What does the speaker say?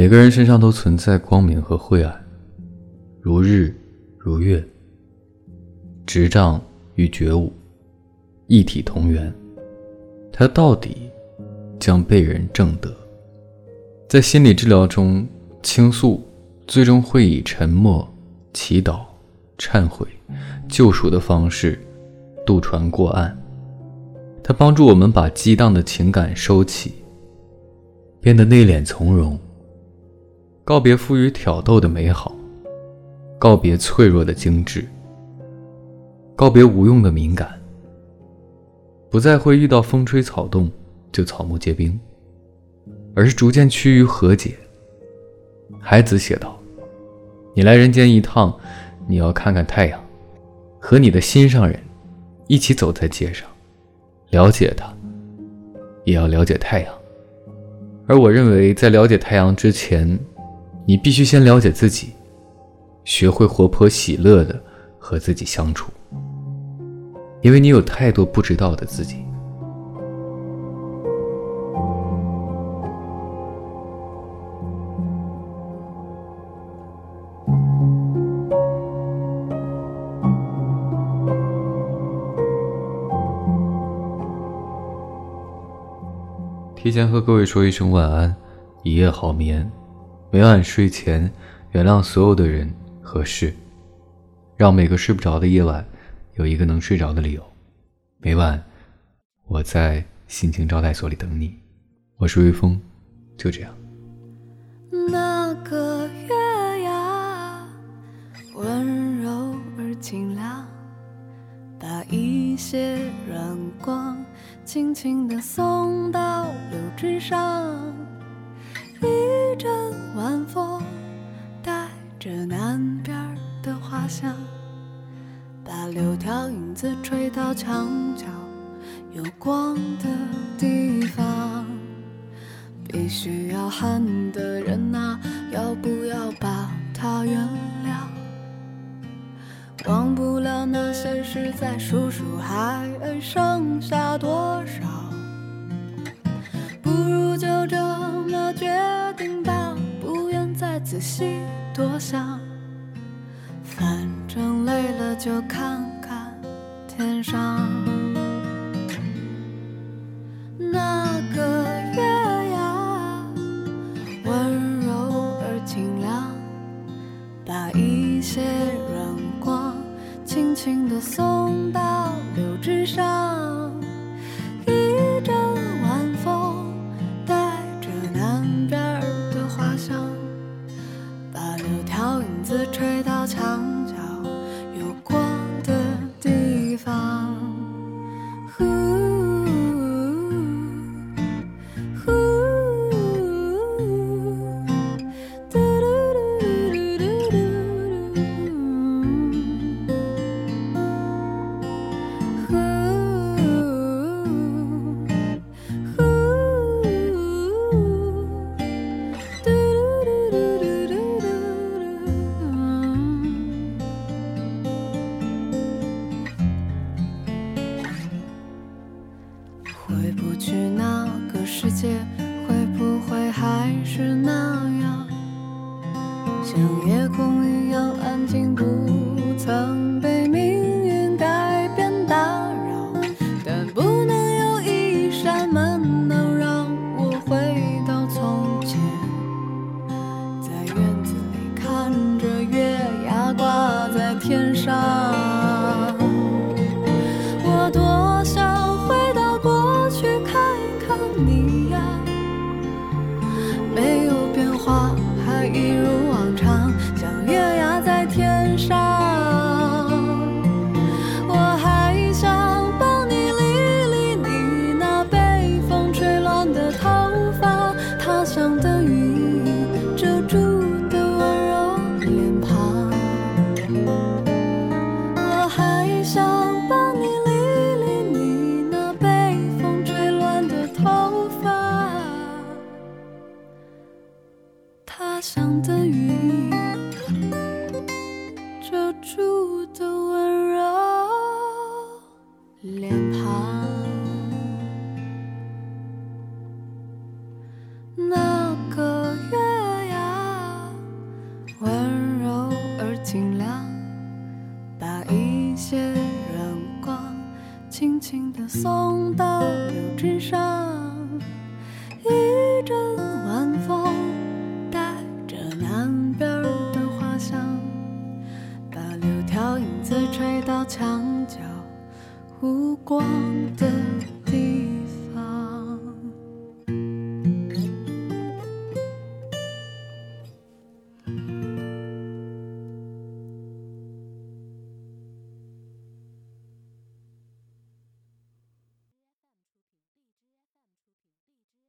每个人身上都存在光明和晦暗，如日如月，执杖与觉悟，一体同源。他到底将被人正得。在心理治疗中，倾诉最终会以沉默、祈祷、忏悔、救赎的方式渡船过岸。它帮助我们把激荡的情感收起，变得内敛从容。告别富于挑逗的美好，告别脆弱的精致，告别无用的敏感，不再会遇到风吹草动就草木皆兵，而是逐渐趋于和解。海子写道：“你来人间一趟，你要看看太阳，和你的心上人一起走在街上，了解他，也要了解太阳。而我认为，在了解太阳之前，你必须先了解自己，学会活泼喜乐的和自己相处，因为你有太多不知道的自己。提前和各位说一声晚安，一夜好眠。每晚睡前，原谅所有的人和事，让每个睡不着的夜晚有一个能睡着的理由。每晚，我在心情招待所里等你。我是微风，就这样。那个月牙，温柔而清凉，把一些软光轻轻地送到柳枝上。一阵晚风，带着南边的花香，把柳条影子吹到墙角有光的地方。必须要恨的人啊，要不要把他原谅？忘不了那些事，再数数还剩下多少？细多想。反正累了就看看天上那个月牙，温柔而清凉，把一些软光轻轻地送到柳枝上。子吹到墙像夜空一样安静，不曾被命运改变打扰。但不能有一扇门能让我回到从前，在院子里看着月牙挂在天上。遮住的温柔脸庞，那个月牙温柔而清亮，把一些阳光轻轻地送到柳枝上。墙角无光的地